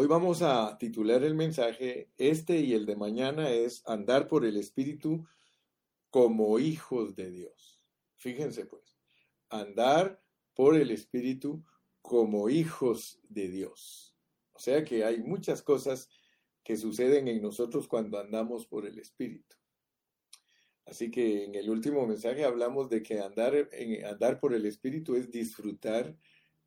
Hoy vamos a titular el mensaje, este y el de mañana es andar por el Espíritu como hijos de Dios. Fíjense pues, andar por el Espíritu como hijos de Dios. O sea que hay muchas cosas que suceden en nosotros cuando andamos por el Espíritu. Así que en el último mensaje hablamos de que andar, en, andar por el Espíritu es disfrutar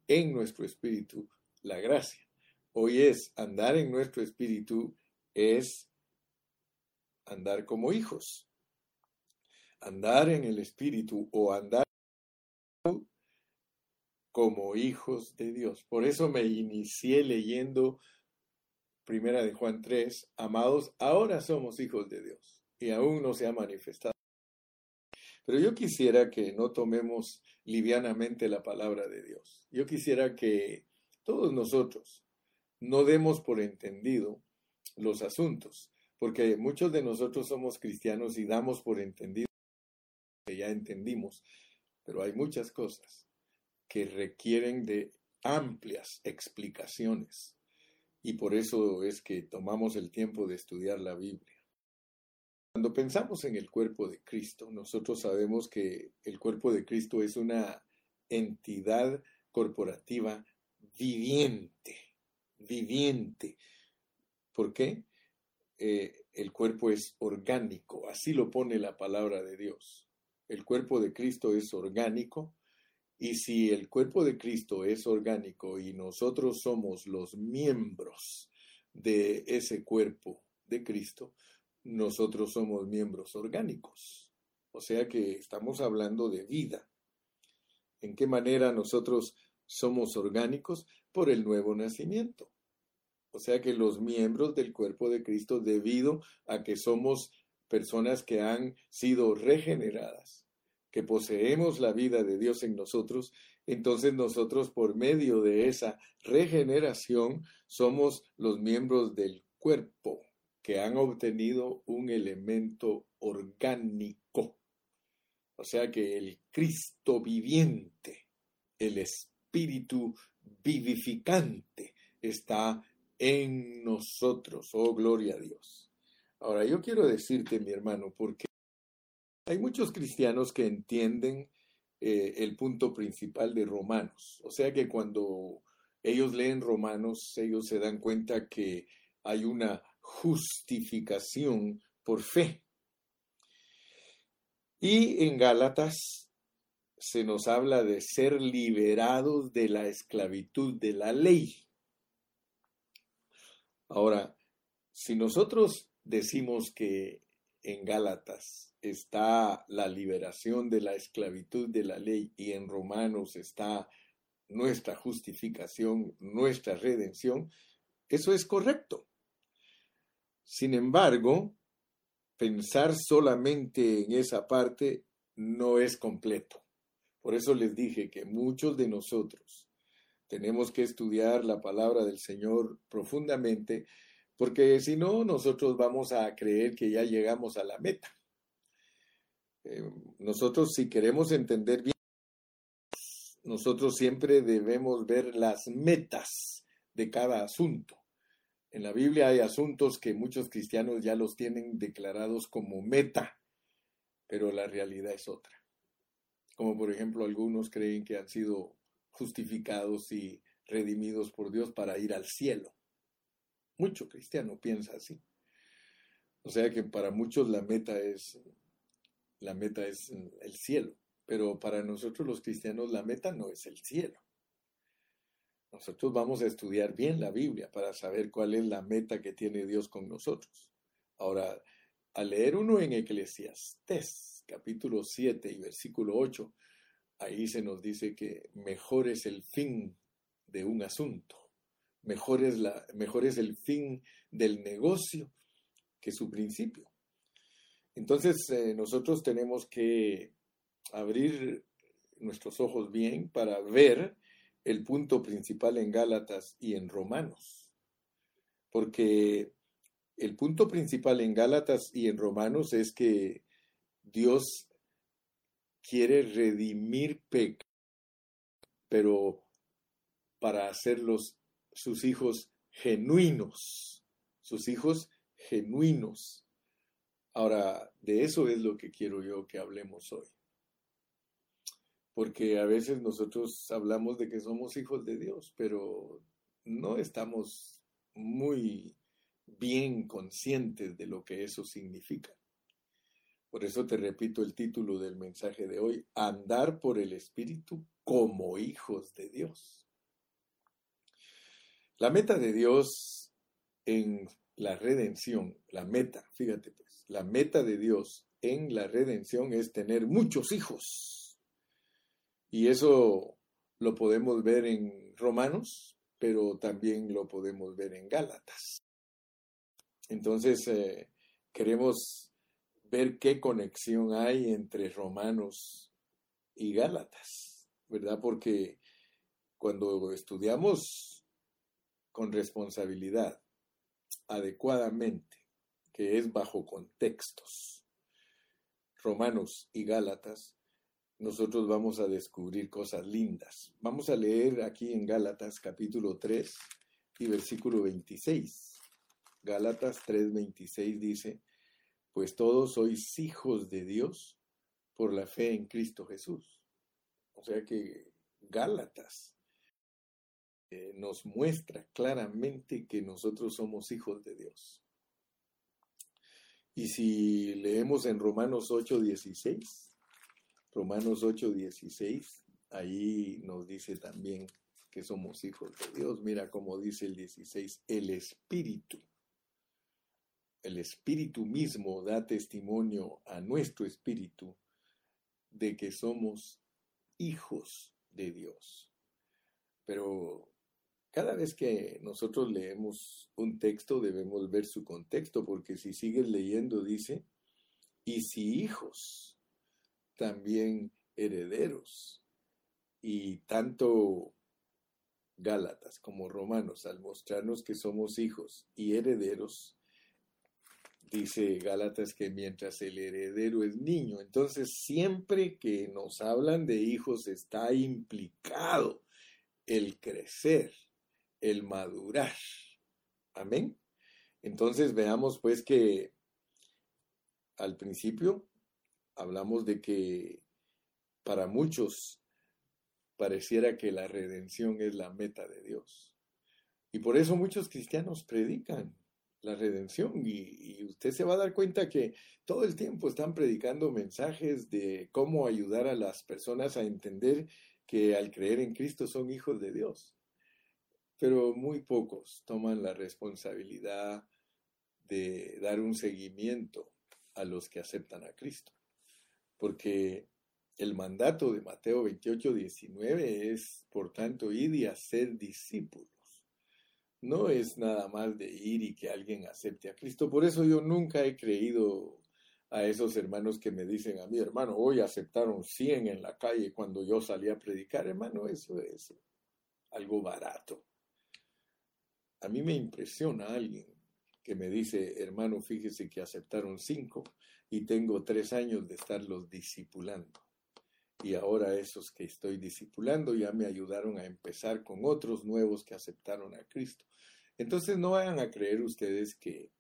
en nuestro espíritu la gracia. Hoy es andar en nuestro espíritu, es andar como hijos. Andar en el espíritu o andar como hijos de Dios. Por eso me inicié leyendo Primera de Juan 3, amados, ahora somos hijos de Dios y aún no se ha manifestado. Pero yo quisiera que no tomemos livianamente la palabra de Dios. Yo quisiera que todos nosotros no demos por entendido los asuntos, porque muchos de nosotros somos cristianos y damos por entendido que ya entendimos, pero hay muchas cosas que requieren de amplias explicaciones y por eso es que tomamos el tiempo de estudiar la Biblia. Cuando pensamos en el cuerpo de Cristo, nosotros sabemos que el cuerpo de Cristo es una entidad corporativa viviente, viviente. ¿Por qué? Eh, el cuerpo es orgánico, así lo pone la palabra de Dios. El cuerpo de Cristo es orgánico y si el cuerpo de Cristo es orgánico y nosotros somos los miembros de ese cuerpo de Cristo, nosotros somos miembros orgánicos. O sea que estamos hablando de vida. ¿En qué manera nosotros somos orgánicos? Por el nuevo nacimiento. O sea que los miembros del cuerpo de Cristo, debido a que somos personas que han sido regeneradas, que poseemos la vida de Dios en nosotros, entonces nosotros por medio de esa regeneración somos los miembros del cuerpo que han obtenido un elemento orgánico. O sea que el Cristo viviente, el Espíritu vivificante está en nosotros. Oh, gloria a Dios. Ahora, yo quiero decirte, mi hermano, porque hay muchos cristianos que entienden eh, el punto principal de Romanos. O sea que cuando ellos leen Romanos, ellos se dan cuenta que hay una justificación por fe. Y en Gálatas se nos habla de ser liberados de la esclavitud de la ley. Ahora, si nosotros decimos que en Gálatas está la liberación de la esclavitud de la ley y en Romanos está nuestra justificación, nuestra redención, eso es correcto. Sin embargo, pensar solamente en esa parte no es completo. Por eso les dije que muchos de nosotros tenemos que estudiar la palabra del Señor profundamente, porque si no, nosotros vamos a creer que ya llegamos a la meta. Eh, nosotros si queremos entender bien, nosotros siempre debemos ver las metas de cada asunto. En la Biblia hay asuntos que muchos cristianos ya los tienen declarados como meta, pero la realidad es otra. Como por ejemplo algunos creen que han sido justificados y redimidos por Dios para ir al cielo. Mucho cristiano piensa así. O sea que para muchos la meta es la meta es el cielo, pero para nosotros los cristianos la meta no es el cielo. Nosotros vamos a estudiar bien la Biblia para saber cuál es la meta que tiene Dios con nosotros. Ahora, al leer uno en Eclesiastés, capítulo 7 y versículo 8, ahí se nos dice que mejor es el fin de un asunto, mejor es, la, mejor es el fin del negocio que su principio. Entonces, eh, nosotros tenemos que abrir nuestros ojos bien para ver el punto principal en Gálatas y en Romanos. Porque el punto principal en Gálatas y en Romanos es que Dios quiere redimir pecados, pero para hacerlos sus hijos genuinos, sus hijos genuinos. Ahora, de eso es lo que quiero yo que hablemos hoy. Porque a veces nosotros hablamos de que somos hijos de Dios, pero no estamos muy bien conscientes de lo que eso significa. Por eso te repito el título del mensaje de hoy, andar por el Espíritu como hijos de Dios. La meta de Dios en la redención, la meta, fíjate pues, la meta de Dios en la redención es tener muchos hijos. Y eso lo podemos ver en Romanos, pero también lo podemos ver en Gálatas. Entonces, eh, queremos ver qué conexión hay entre Romanos y Gálatas, ¿verdad? Porque cuando estudiamos con responsabilidad, adecuadamente, que es bajo contextos, Romanos y Gálatas, nosotros vamos a descubrir cosas lindas. Vamos a leer aquí en Gálatas capítulo 3 y versículo 26. Gálatas 3:26 dice, pues todos sois hijos de Dios por la fe en Cristo Jesús. O sea que Gálatas eh, nos muestra claramente que nosotros somos hijos de Dios. Y si leemos en Romanos 8:16, Romanos 8:16, ahí nos dice también que somos hijos de Dios. Mira cómo dice el 16, el Espíritu. El Espíritu mismo da testimonio a nuestro Espíritu de que somos hijos de Dios. Pero cada vez que nosotros leemos un texto debemos ver su contexto, porque si sigues leyendo dice, y si hijos, también herederos. Y tanto Gálatas como Romanos, al mostrarnos que somos hijos y herederos, dice Gálatas que mientras el heredero es niño, entonces siempre que nos hablan de hijos está implicado el crecer el madurar. Amén. Entonces veamos pues que al principio hablamos de que para muchos pareciera que la redención es la meta de Dios. Y por eso muchos cristianos predican la redención y, usted se va a dar cuenta que todo el tiempo están predicando mensajes de cómo ayudar a las personas a entender que al creer en Cristo son hijos de Dios pero muy pocos toman la responsabilidad de dar un seguimiento a los que aceptan a Cristo. Porque el mandato de Mateo 28, 19 es, por tanto, ir y hacer discípulos. No es nada más de ir y que alguien acepte a Cristo. Por eso yo nunca he creído a esos hermanos que me dicen a mí, hermano, hoy aceptaron 100 en la calle cuando yo salí a predicar. Hermano, eso es algo barato. A mí me impresiona alguien que me dice, hermano, fíjese que aceptaron cinco y tengo tres años de estarlos discipulando. Y ahora esos que estoy discipulando ya me ayudaron a empezar con otros nuevos que aceptaron a Cristo. Entonces no vayan a creer ustedes que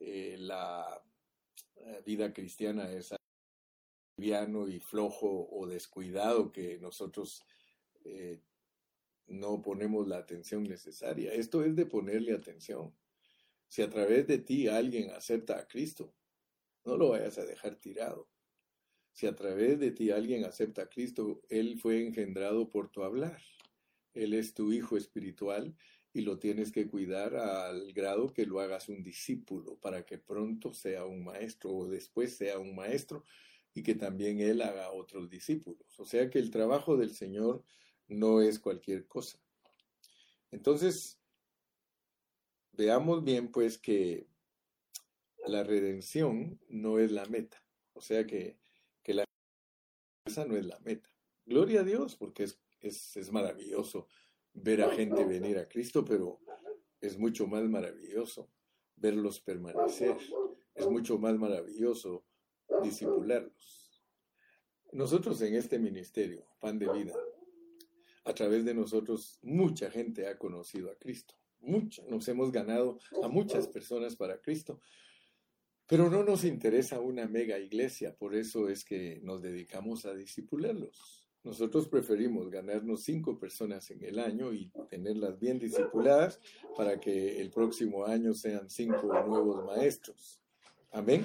eh, la vida cristiana es liviano y flojo o descuidado que nosotros eh, no ponemos la atención necesaria. Esto es de ponerle atención. Si a través de ti alguien acepta a Cristo, no lo vayas a dejar tirado. Si a través de ti alguien acepta a Cristo, Él fue engendrado por tu hablar. Él es tu hijo espiritual y lo tienes que cuidar al grado que lo hagas un discípulo para que pronto sea un maestro o después sea un maestro y que también Él haga otros discípulos. O sea que el trabajo del Señor no es cualquier cosa. Entonces, veamos bien pues que la redención no es la meta. O sea que, esa no es la meta. Gloria a Dios, porque es, es, es maravilloso ver a gente venir a Cristo, pero es mucho más maravilloso verlos permanecer. Es mucho más maravilloso disipularlos. Nosotros en este ministerio, Pan de Vida, a través de nosotros mucha gente ha conocido a Cristo. mucho, nos hemos ganado a muchas personas para Cristo. Pero no nos interesa una mega iglesia, por eso es que nos dedicamos a discipularlos. Nosotros preferimos ganarnos cinco personas en el año y tenerlas bien discipuladas para que el próximo año sean cinco nuevos maestros. Amén.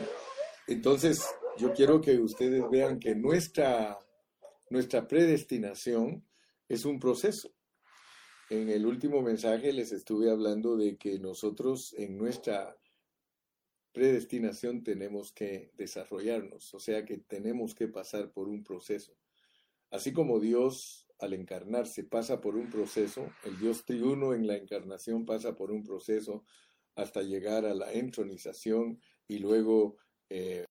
Entonces, yo quiero que ustedes vean que nuestra, nuestra predestinación es un proceso. En el último mensaje les estuve hablando de que nosotros en nuestra predestinación tenemos que desarrollarnos, o sea que tenemos que pasar por un proceso. Así como Dios al encarnarse pasa por un proceso, el Dios triuno en la encarnación pasa por un proceso hasta llegar a la entronización y luego eh,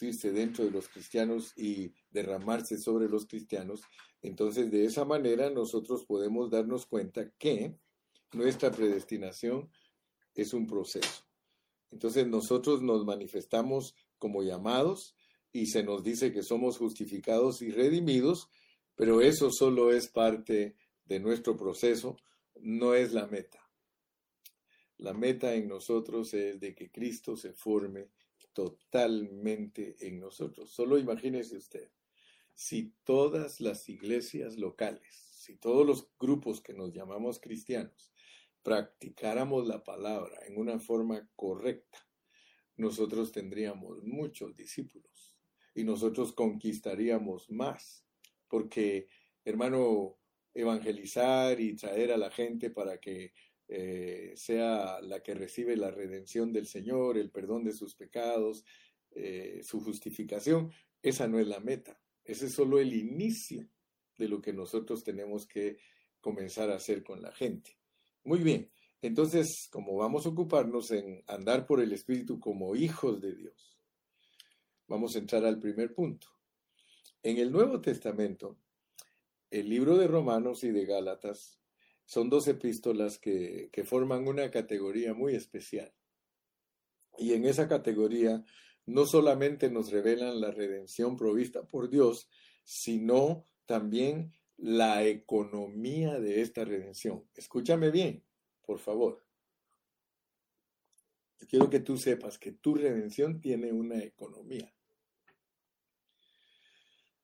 dentro de los cristianos y derramarse sobre los cristianos. Entonces, de esa manera nosotros podemos darnos cuenta que nuestra predestinación es un proceso. Entonces, nosotros nos manifestamos como llamados y se nos dice que somos justificados y redimidos, pero eso solo es parte de nuestro proceso, no es la meta. La meta en nosotros es de que Cristo se forme totalmente en nosotros. Solo imagínese usted, si todas las iglesias locales, si todos los grupos que nos llamamos cristianos, practicáramos la palabra en una forma correcta, nosotros tendríamos muchos discípulos y nosotros conquistaríamos más, porque, hermano, evangelizar y traer a la gente para que eh, sea la que recibe la redención del Señor, el perdón de sus pecados, eh, su justificación, esa no es la meta, ese es solo el inicio de lo que nosotros tenemos que comenzar a hacer con la gente. Muy bien, entonces, como vamos a ocuparnos en andar por el Espíritu como hijos de Dios, vamos a entrar al primer punto. En el Nuevo Testamento, el libro de Romanos y de Gálatas son dos epístolas que, forman una categoría muy especial. Y en esa categoría no solamente nos revelan la redención provista por Dios, sino también la economía de esta redención. Escúchame bien, por favor. Quiero que tú sepas que tu redención tiene una economía.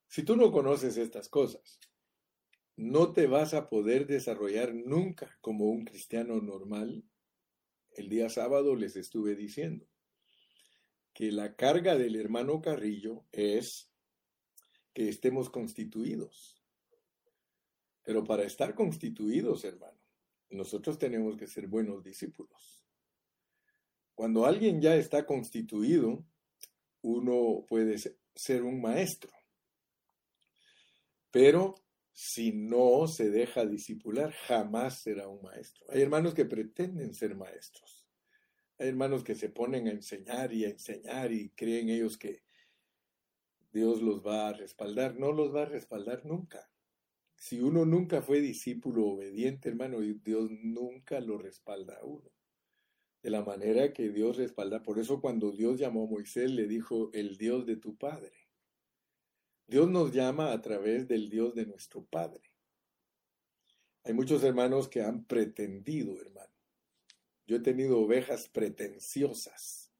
Si tú no conoces estas cosas, no te vas a poder desarrollar nunca como un cristiano normal. El día sábado les estuve diciendo que la carga del hermano Carrillo es que estemos constituidos. Pero para estar constituidos, hermano, nosotros tenemos que ser buenos discípulos. Cuando alguien ya está constituido, uno puede ser un maestro. Pero si no se deja discipular, jamás será un maestro. Hay hermanos que pretenden ser maestros. Hay hermanos que se ponen a enseñar y a enseñar y creen ellos que Dios los va a respaldar. No los va a respaldar nunca. Si uno nunca fue discípulo obediente, hermano, Dios nunca lo respalda a uno. De la manera que Dios respalda. Por eso cuando Dios llamó a Moisés, le dijo, el Dios de tu Padre. Dios nos llama a través del Dios de nuestro Padre. Hay muchos hermanos que han pretendido, hermano. Yo he tenido ovejas pretenciosas.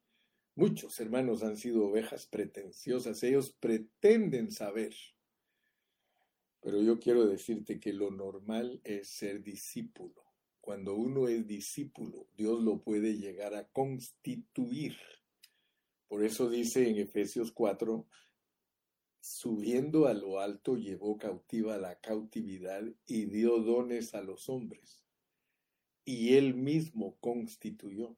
Muchos hermanos han sido ovejas pretenciosas. Ellos pretenden saber. Pero yo quiero decirte que lo normal es ser discípulo. Cuando uno es discípulo, Dios lo puede llegar a constituir. Por eso dice en Efesios 4, subiendo a lo alto, llevó cautiva la cautividad y dio dones a los hombres. Y él mismo constituyó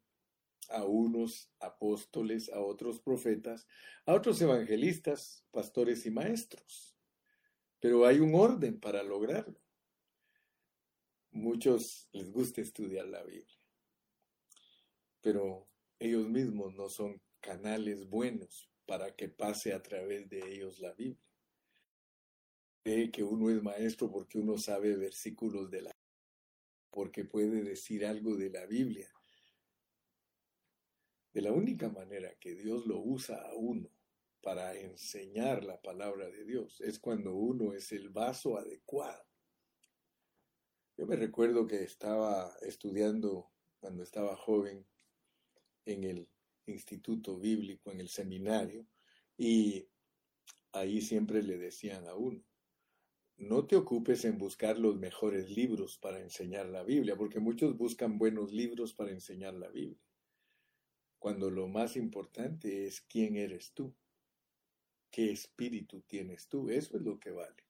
a unos apóstoles, a otros profetas, a otros evangelistas, pastores y maestros. Pero hay un orden para lograrlo. Muchos les gusta estudiar la Biblia, pero ellos mismos no son canales buenos para que pase a través de ellos la Biblia. Cree que uno es maestro porque uno sabe versículos de la porque puede decir algo de la Biblia. De la única manera que Dios lo usa a uno para enseñar la palabra de Dios es cuando uno es el vaso adecuado. Yo me recuerdo que estaba estudiando cuando estaba joven en el instituto bíblico, en el seminario, y ahí siempre le decían a uno, no te ocupes en buscar los mejores libros para enseñar la Biblia, porque muchos buscan buenos libros para enseñar la Biblia, cuando lo más importante es quién eres tú, qué espíritu tienes tú, eso es lo que vale.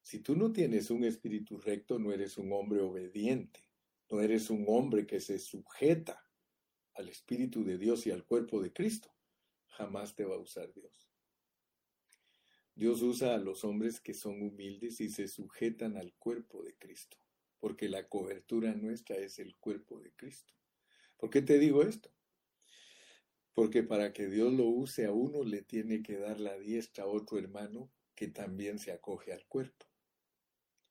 Si tú no tienes un espíritu recto, no eres un hombre obediente, no eres un hombre que se sujeta al Espíritu de Dios y al cuerpo de Cristo. Jamás te va a usar Dios. Dios usa a los hombres que son humildes y se sujetan al cuerpo de Cristo, porque la cobertura nuestra es el cuerpo de Cristo. ¿Por qué te digo esto? Porque para que Dios lo use a uno le tiene que dar la diestra a otro hermano que también se acoge al cuerpo.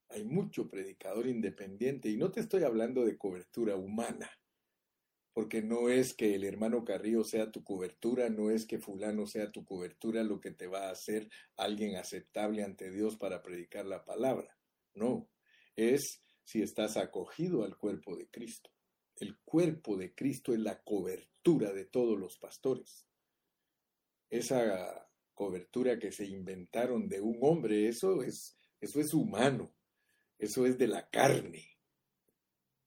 Hay mucho predicador independiente y no te estoy hablando de cobertura humana, porque no es que el hermano Carrillo sea tu cobertura, no es que fulano sea tu cobertura lo que te va a hacer alguien aceptable ante Dios para predicar la palabra. No, es si estás acogido al cuerpo de Cristo. El cuerpo de Cristo es la cobertura de todos los pastores. Esa cobertura que se inventaron de un hombre, eso es, eso es humano. Eso es de la carne.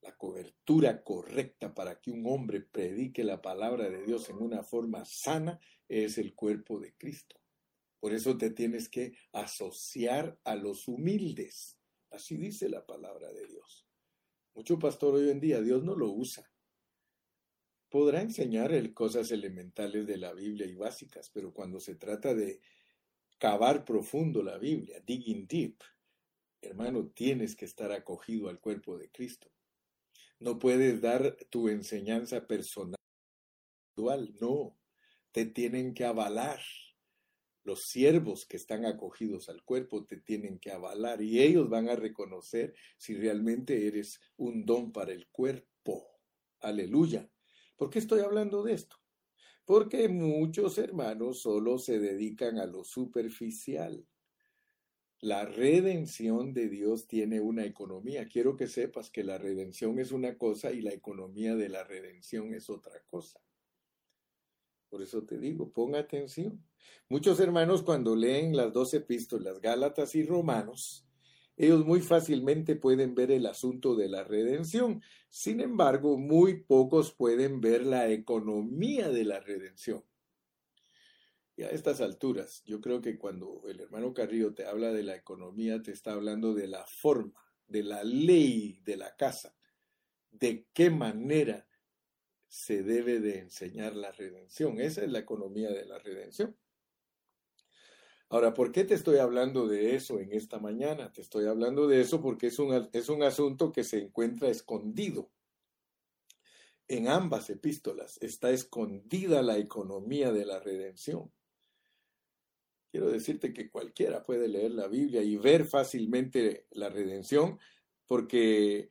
La cobertura correcta para que un hombre predique la palabra de Dios en una forma sana es el cuerpo de Cristo. Por eso te tienes que asociar a los humildes. Así dice la palabra de Dios. Mucho pastor hoy en día Dios no lo usa. Podrá enseñar cosas elementales de la Biblia y básicas, pero cuando se trata de cavar profundo la Biblia, digging deep, hermano, tienes que estar acogido al cuerpo de Cristo. No puedes dar tu enseñanza personal, no, te tienen que avalar. Los siervos que están acogidos al cuerpo te tienen que avalar y ellos van a reconocer si realmente eres un don para el cuerpo. Aleluya. ¿Por qué estoy hablando de esto? Porque muchos hermanos solo se dedican a lo superficial. La redención de Dios tiene una economía. Quiero que sepas que la redención es una cosa y la economía de la redención es otra cosa. Por eso te digo, ponga atención. Muchos hermanos cuando leen las dos epístolas, Gálatas y Romanos, ellos muy fácilmente pueden ver el asunto de la redención. Sin embargo, muy pocos pueden ver la economía de la redención. Y a estas alturas, yo creo que cuando el hermano Carrillo te habla de la economía, te está hablando de la forma, de la ley de la casa, de qué manera se debe de enseñar la redención. Esa es la economía de la redención. Ahora, ¿por qué te estoy hablando de eso en esta mañana? Te estoy hablando de eso porque es un, es un asunto que se encuentra escondido. En ambas epístolas está escondida la economía de la redención. Quiero decirte que cualquiera puede leer la Biblia y ver fácilmente la redención porque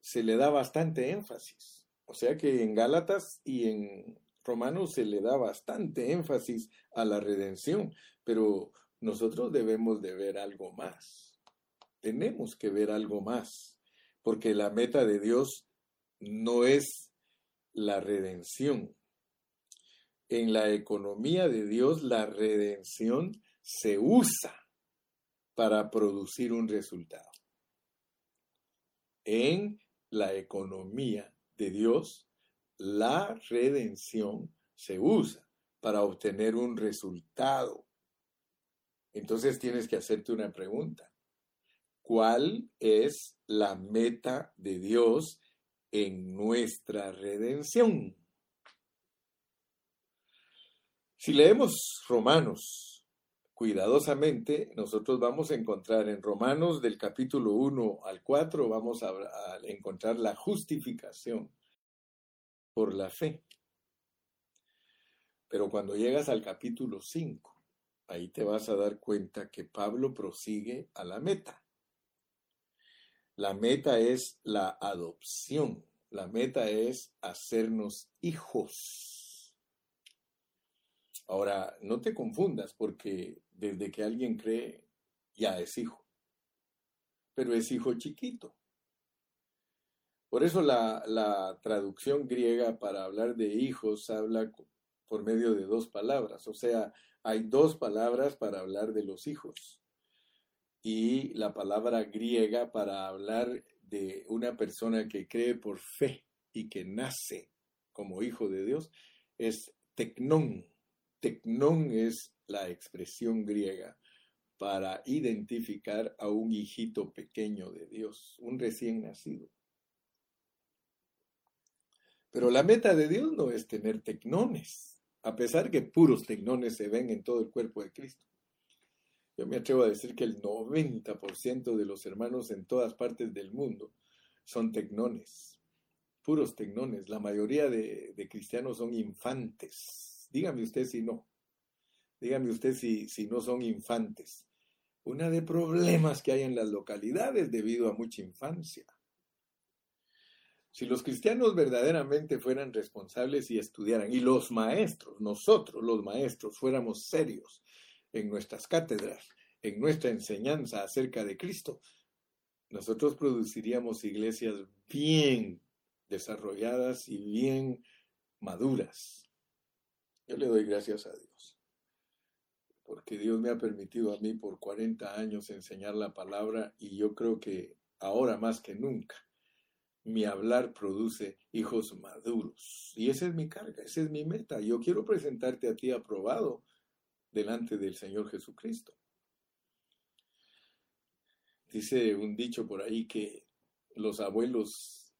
se le da bastante énfasis. O sea que en Gálatas y en Romanos se le da bastante énfasis a la redención, pero nosotros debemos de ver algo más. Tenemos que ver algo más, porque la meta de Dios no es la redención, en la economía de Dios la redención se usa para producir un resultado. En la economía de Dios, la redención se usa para obtener un resultado. Entonces tienes que hacerte una pregunta. ¿Cuál es la meta de Dios en nuestra redención? Si leemos Romanos cuidadosamente, nosotros vamos a encontrar en Romanos del capítulo 1 al 4, vamos a, encontrar la justificación por la fe. Pero cuando llegas al capítulo 5, ahí te vas a dar cuenta que Pablo prosigue a la meta. La meta es la adopción, la meta es hacernos hijos. Ahora, no te confundas porque desde que alguien cree, ya es hijo. Pero es hijo chiquito. Por eso la, traducción griega para hablar de hijos habla por medio de dos palabras, o sea, hay dos palabras para hablar de los hijos. Y la palabra griega para hablar de una persona que cree por fe y que nace como hijo de Dios es tecnón. Tecnón es la expresión griega para identificar a un hijito pequeño de Dios, un recién nacido. Pero la meta de Dios no es tener tecnones, a pesar que puros tecnones se ven en todo el cuerpo de Cristo. Yo me atrevo a decir que el 90% de los hermanos en todas partes del mundo son tecnones, puros tecnones. La mayoría de, cristianos son infantes. Dígame usted si no. Dígame usted si, si no son infantes. Una de problemas que hay en las localidades debido a mucha infancia. Si los cristianos verdaderamente fueran responsables y estudiaran, y los maestros, nosotros los maestros, fuéramos serios en nuestras cátedras, en nuestra enseñanza acerca de Cristo, nosotros produciríamos iglesias bien desarrolladas y bien maduras. Yo le doy gracias a Dios, porque Dios me ha permitido a mí por 40 años enseñar la palabra y yo creo que ahora más que nunca mi hablar produce hijos maduros. Y esa es mi carga, esa es mi meta. Yo quiero presentarte a ti aprobado delante del Señor Jesucristo. Dice un dicho por ahí que los abuelos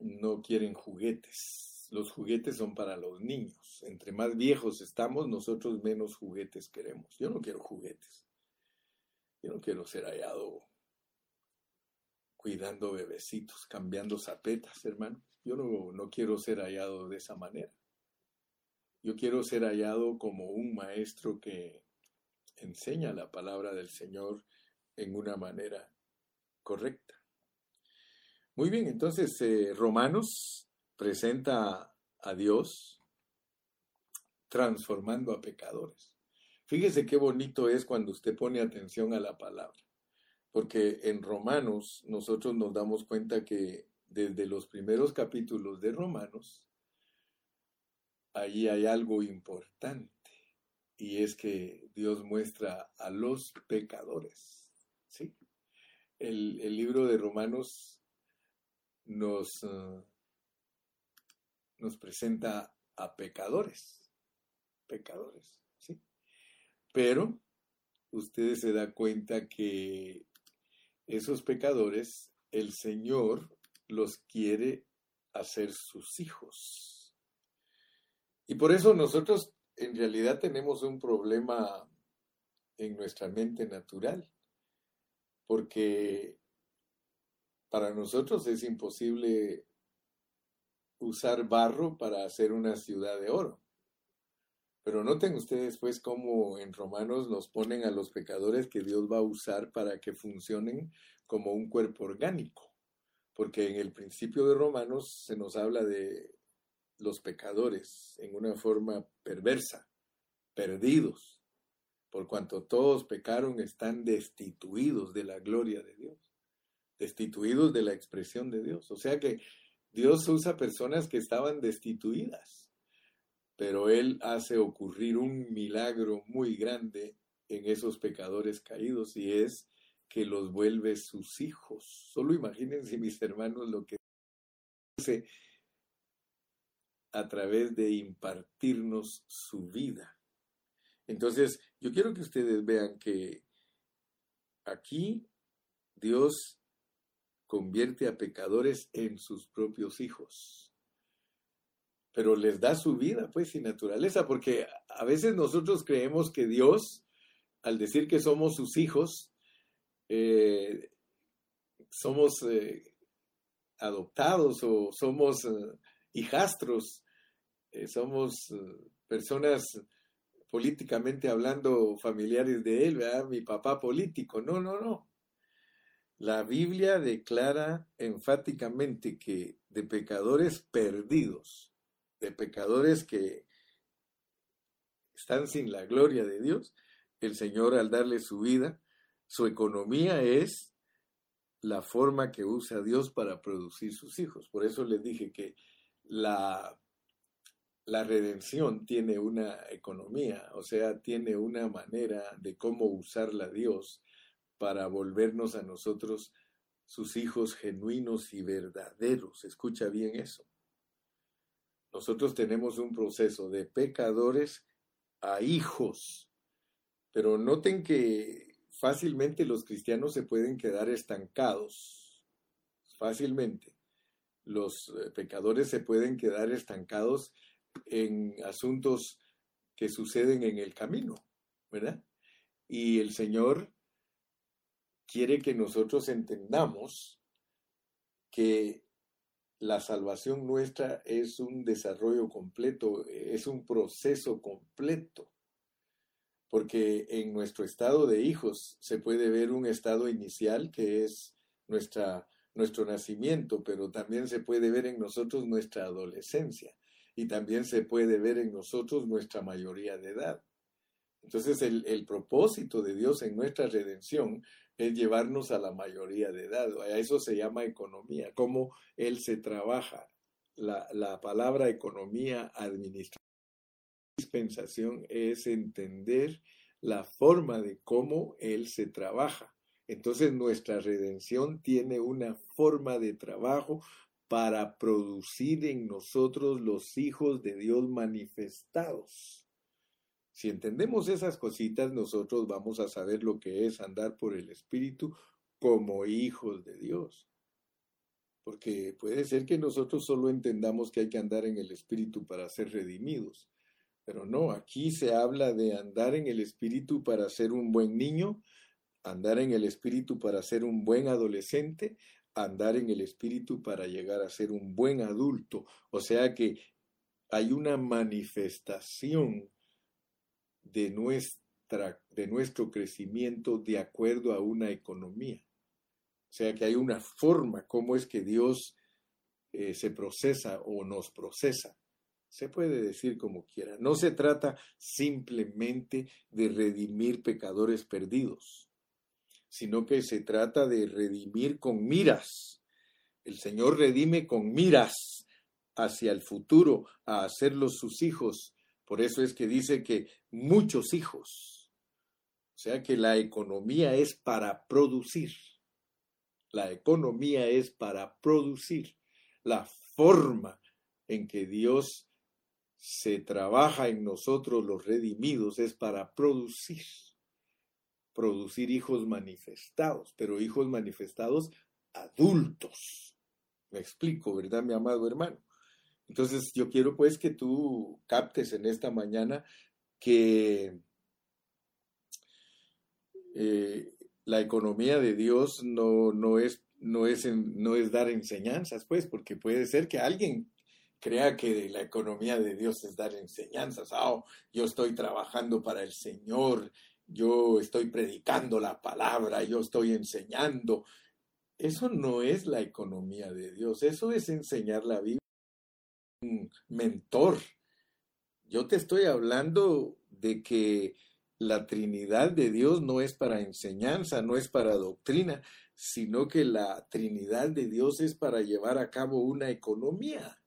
no quieren juguetes. Los juguetes son para los niños. Entre más viejos estamos, nosotros menos juguetes queremos. Yo no quiero juguetes. Yo no quiero ser hallado cuidando bebecitos, cambiando zapetas, hermano. Yo no, no quiero ser hallado de esa manera. Yo quiero ser hallado como un maestro que enseña la palabra del Señor en una manera correcta. Muy bien, entonces eh, Romanos presenta a Dios transformando a pecadores. Fíjese qué bonito es cuando usted pone atención a la palabra, porque en Romanos nosotros nos damos cuenta que desde los primeros capítulos de Romanos, allí hay algo importante, y es que Dios muestra a los pecadores. ¿sí? El, libro de Romanos nos, uh, nos presenta a pecadores, pecadores, ¿sí? Pero ustedes se dan cuenta que esos pecadores, el Señor los quiere hacer sus hijos. Y por eso nosotros en realidad tenemos un problema en nuestra mente natural, porque para nosotros es imposible usar barro para hacer una ciudad de oro. Pero noten ustedes pues cómo en Romanos nos ponen a los pecadores que Dios va a usar para que funcionen como un cuerpo orgánico. Porque en el principio de Romanos se nos habla de los pecadores en una forma perversa, perdidos, por cuanto todos pecaron, están destituidos de la gloria de Dios, destituidos de la expresión de Dios. O sea que Dios usa personas que estaban destituidas, pero Él hace ocurrir un milagro muy grande en esos pecadores caídos y es que los vuelve sus hijos. Solo imagínense, mis hermanos, lo que hace a través de impartirnos su vida. Entonces, yo quiero que ustedes vean que aquí Dios convierte a pecadores en sus propios hijos. Pero les da su vida, pues, sin naturaleza, porque a veces nosotros creemos que Dios, al decir que somos sus hijos, eh, somos eh, adoptados o somos eh, hijastros somos personas políticamente hablando familiares de él. Mi papá político. No, no, no. La Biblia declara enfáticamente que de pecadores perdidos, de pecadores que están sin la gloria de Dios, el Señor al darle su vida, su economía es la forma que usa Dios para producir sus hijos. Por eso les dije que la, la redención tiene una economía, o sea, tiene una manera de cómo usarla Dios para volvernos a nosotros sus hijos genuinos y verdaderos. Escucha bien eso. Nosotros tenemos un proceso de pecadores a hijos, pero noten que fácilmente los cristianos se pueden quedar estancados, fácilmente. Los eh, pecadores se pueden quedar estancados en asuntos que suceden en el camino, ¿verdad? Y el Señor quiere que nosotros entendamos que la salvación nuestra es un desarrollo completo, es un proceso completo, porque en nuestro estado de hijos se puede ver un estado inicial que es nuestra, nuestro nacimiento, pero también se puede ver en nosotros nuestra adolescencia y también se puede ver en nosotros nuestra mayoría de edad. Entonces el, el propósito de Dios en nuestra redención es llevarnos a la mayoría de edad. A eso se llama economía, cómo él se trabaja. La, la palabra economía administrativa dispensación es entender la forma de cómo él se trabaja. Entonces nuestra redención tiene una forma de trabajo para producir en nosotros los hijos de Dios manifestados. Si entendemos esas cositas, nosotros vamos a saber lo que es andar por el Espíritu como hijos de Dios. Porque puede ser que nosotros solo entendamos que hay que andar en el Espíritu para ser redimidos. Pero no, aquí se habla de andar en el Espíritu para ser un buen niño, andar en el Espíritu para ser un buen adolescente, andar en el Espíritu para llegar a ser un buen adulto. O sea que hay una manifestación de, nuestra, de nuestro crecimiento de acuerdo a una economía. O sea que hay una forma, cómo es que Dios eh, se procesa o nos procesa. Se puede decir como quiera. No se trata simplemente de redimir pecadores perdidos, sino que se trata de redimir con miras. El Señor redime con miras hacia el futuro, a hacerlos sus hijos por eso es que dice que muchos hijos. O sea que la economía es para producir. La economía es para producir. La forma en que Dios se trabaja en nosotros los redimidos es para producir. Producir hijos manifestados, pero hijos manifestados adultos. Me explico, ¿verdad, mi amado hermano? Entonces yo quiero pues que tú captes en esta mañana que eh, la economía de Dios no, no, es, no, es no es dar enseñanzas, pues, porque puede ser que alguien crea que la economía de Dios es dar enseñanzas. Oh, yo estoy trabajando para el Señor, yo estoy predicando la palabra, yo estoy enseñando. Eso no es la economía de Dios, eso es enseñar la Biblia mentor. Yo te estoy hablando de que la Trinidad de Dios no es para enseñanza, no es para doctrina, sino que la Trinidad de Dios es para llevar a cabo una economía.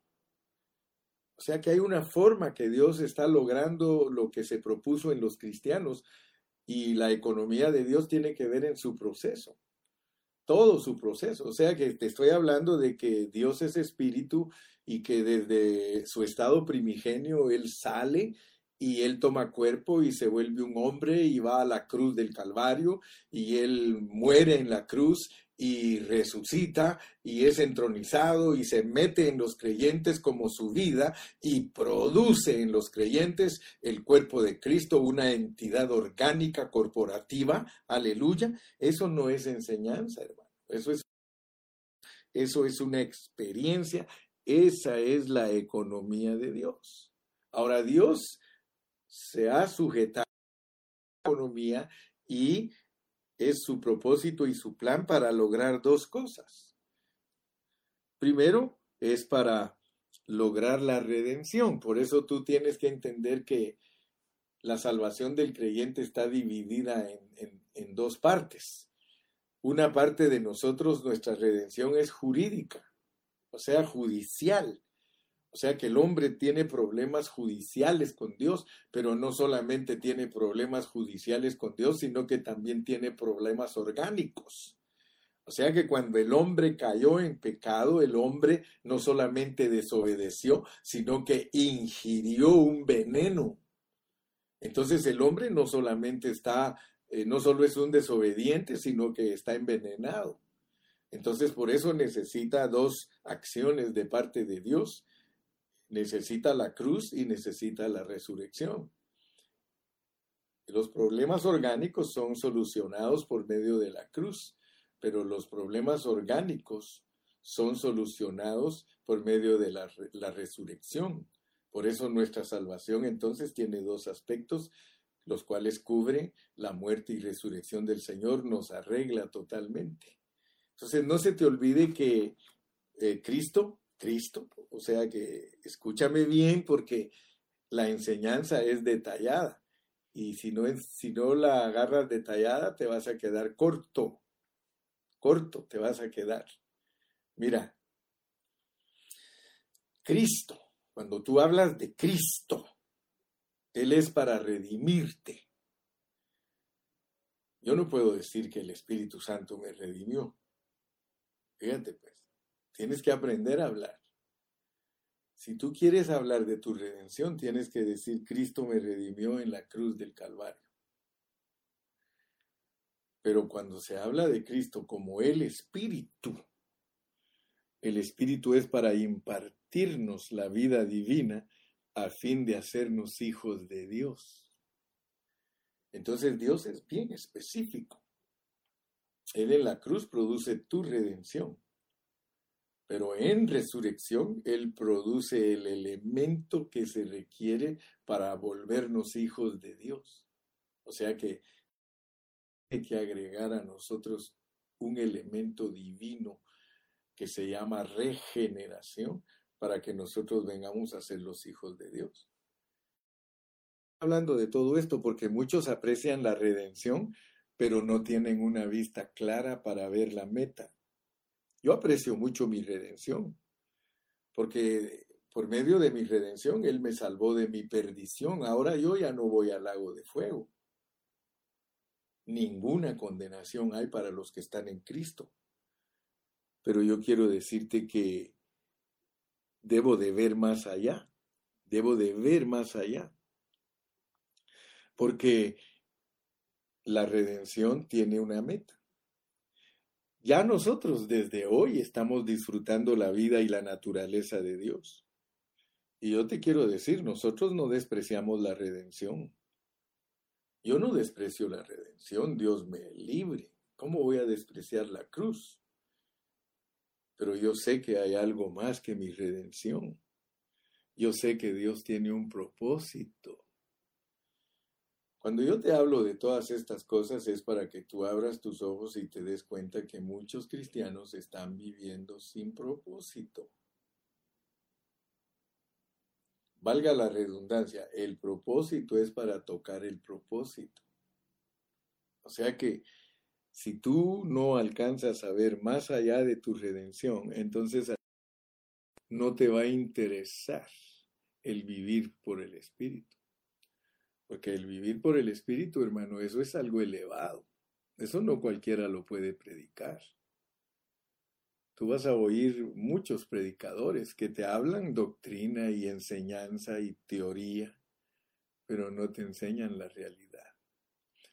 O sea que hay una forma que Dios está logrando lo que se propuso en los cristianos y la economía de Dios tiene que ver en su proceso todo su proceso. O sea que te estoy hablando de que Dios es espíritu y que desde su estado primigenio Él sale y Él toma cuerpo y se vuelve un hombre y va a la cruz del Calvario y Él muere en la cruz y resucita y es entronizado y se mete en los creyentes como su vida y produce en los creyentes el cuerpo de Cristo, una entidad orgánica, corporativa, aleluya. Eso no es enseñanza, hermano. Eso es, eso es una experiencia. Esa es la economía de Dios. Ahora Dios se ha sujetado a la economía y es su propósito y su plan para lograr dos cosas. Primero, es para lograr la redención. Por eso tú tienes que entender que la salvación del creyente está dividida en, en dos partes. una parte de nosotros, nuestra redención es jurídica, o sea, judicial. O sea que el hombre tiene problemas judiciales con Dios, pero no solamente tiene problemas judiciales con Dios, sino que también tiene problemas orgánicos. O sea que cuando el hombre cayó en pecado, el hombre no solamente desobedeció, sino que ingirió un veneno. Entonces el hombre no solamente está, eh, no solo es un desobediente, sino que está envenenado. Entonces por eso necesita dos acciones de parte de Dios necesita la cruz y necesita la resurrección. Los problemas orgánicos son solucionados por medio de la cruz, pero los problemas orgánicos son solucionados por medio de la, la resurrección. Por eso nuestra salvación entonces tiene dos aspectos, los cuales cubre la muerte y resurrección del Señor, nos arregla totalmente. Entonces no se te olvide que eh, Cristo Cristo. O sea que escúchame bien porque la enseñanza es detallada. Y si no, si no la agarras detallada, te vas a quedar corto. Corto te vas a quedar. Mira, Cristo, cuando tú hablas de Cristo, Él es para redimirte. Yo no puedo decir que el Espíritu Santo me redimió. Fíjate, pues. Tienes que aprender a hablar. Si tú quieres hablar de tu redención, tienes que decir, Cristo me redimió en la cruz del Calvario. Pero cuando se habla de Cristo como el Espíritu, el Espíritu es para impartirnos la vida divina a fin de hacernos hijos de Dios. Entonces Dios es bien específico. Él en la cruz produce tu redención. Pero en resurrección Él produce el elemento que se requiere para volvernos hijos de Dios. O sea que hay que agregar a nosotros un elemento divino que se llama regeneración para que nosotros vengamos a ser los hijos de Dios. Hablando de todo esto porque muchos aprecian la redención, pero no tienen una vista clara para ver la meta. Yo aprecio mucho mi redención, porque por medio de mi redención Él me salvó de mi perdición. Ahora yo ya no voy al lago de fuego. Ninguna condenación hay para los que están en Cristo. Pero yo quiero decirte que debo de ver más allá. Debo de ver más allá. Porque la redención tiene una meta. Ya nosotros desde hoy estamos disfrutando la vida y la naturaleza de Dios. Y yo te quiero decir, nosotros no despreciamos la redención. Yo no desprecio la redención, Dios me libre. ¿Cómo voy a despreciar la cruz? Pero yo sé que hay algo más que mi redención. Yo sé que Dios tiene un propósito. Cuando yo te hablo de todas estas cosas es para que tú abras tus ojos y te des cuenta que muchos cristianos están viviendo sin propósito. Valga la redundancia, el propósito es para tocar el propósito. O sea que si tú no alcanzas a ver más allá de tu redención, entonces no te va a interesar el vivir por el Espíritu. Porque el vivir por el Espíritu, hermano, eso es algo elevado. Eso no cualquiera lo puede predicar. Tú vas a oír muchos predicadores que te hablan doctrina y enseñanza y teoría, pero no te enseñan la realidad.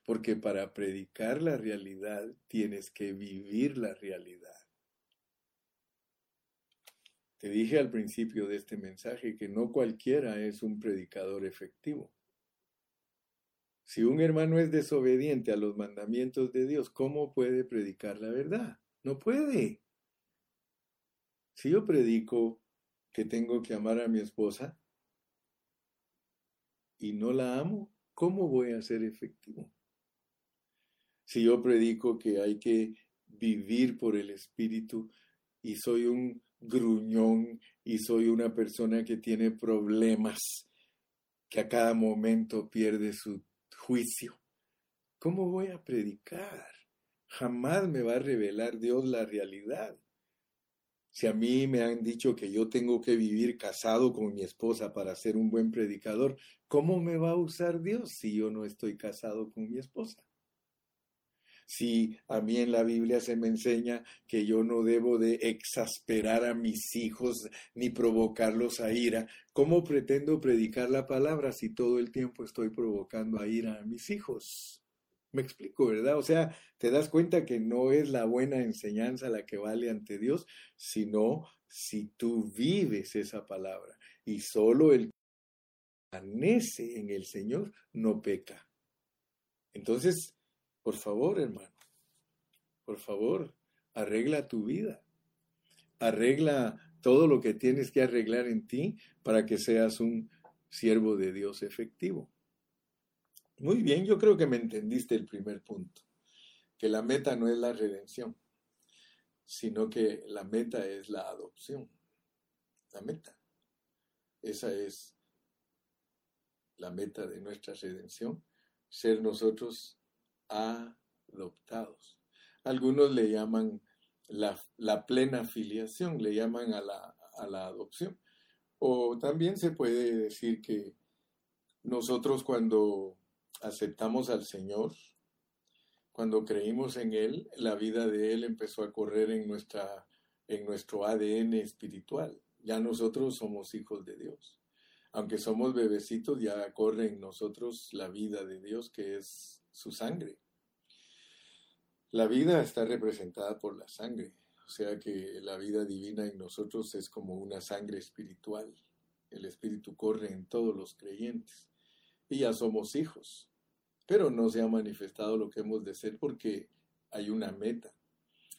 Porque para predicar la realidad tienes que vivir la realidad. Te dije al principio de este mensaje que no cualquiera es un predicador efectivo. Si un hermano es desobediente a los mandamientos de Dios, ¿cómo puede predicar la verdad? No puede. Si yo predico que tengo que amar a mi esposa y no la amo, ¿cómo voy a ser efectivo? Si yo predico que hay que vivir por el Espíritu y soy un gruñón y soy una persona que tiene problemas, que a cada momento pierde su juicio. ¿Cómo voy a predicar? Jamás me va a revelar Dios la realidad. Si a mí me han dicho que yo tengo que vivir casado con mi esposa para ser un buen predicador, ¿cómo me va a usar Dios si yo no estoy casado con mi esposa? Si a mí en la Biblia se me enseña que yo no debo de exasperar a mis hijos ni provocarlos a ira, ¿cómo pretendo predicar la palabra si todo el tiempo estoy provocando a ira a mis hijos? Me explico, ¿verdad? O sea, te das cuenta que no es la buena enseñanza la que vale ante Dios, sino si tú vives esa palabra y solo el que permanece en el Señor no peca. Entonces, por favor, hermano, por favor, arregla tu vida. Arregla todo lo que tienes que arreglar en ti para que seas un siervo de Dios efectivo. Muy bien, yo creo que me entendiste el primer punto, que la meta no es la redención, sino que la meta es la adopción. La meta. Esa es la meta de nuestra redención, ser nosotros adoptados. Algunos le llaman la, plena filiación, le llaman a la, a la adopción. O también se puede decir que nosotros cuando aceptamos al Señor, cuando creímos en Él, la vida de Él empezó a correr en, nuestra, en nuestro ADN espiritual. Ya nosotros somos hijos de Dios. Aunque somos bebecitos, ya corre en nosotros la vida de Dios, que es su sangre. La vida está representada por la sangre, o sea que la vida divina en nosotros es como una sangre espiritual. El espíritu corre en todos los creyentes y ya somos hijos, pero no se ha manifestado lo que hemos de ser porque hay una meta.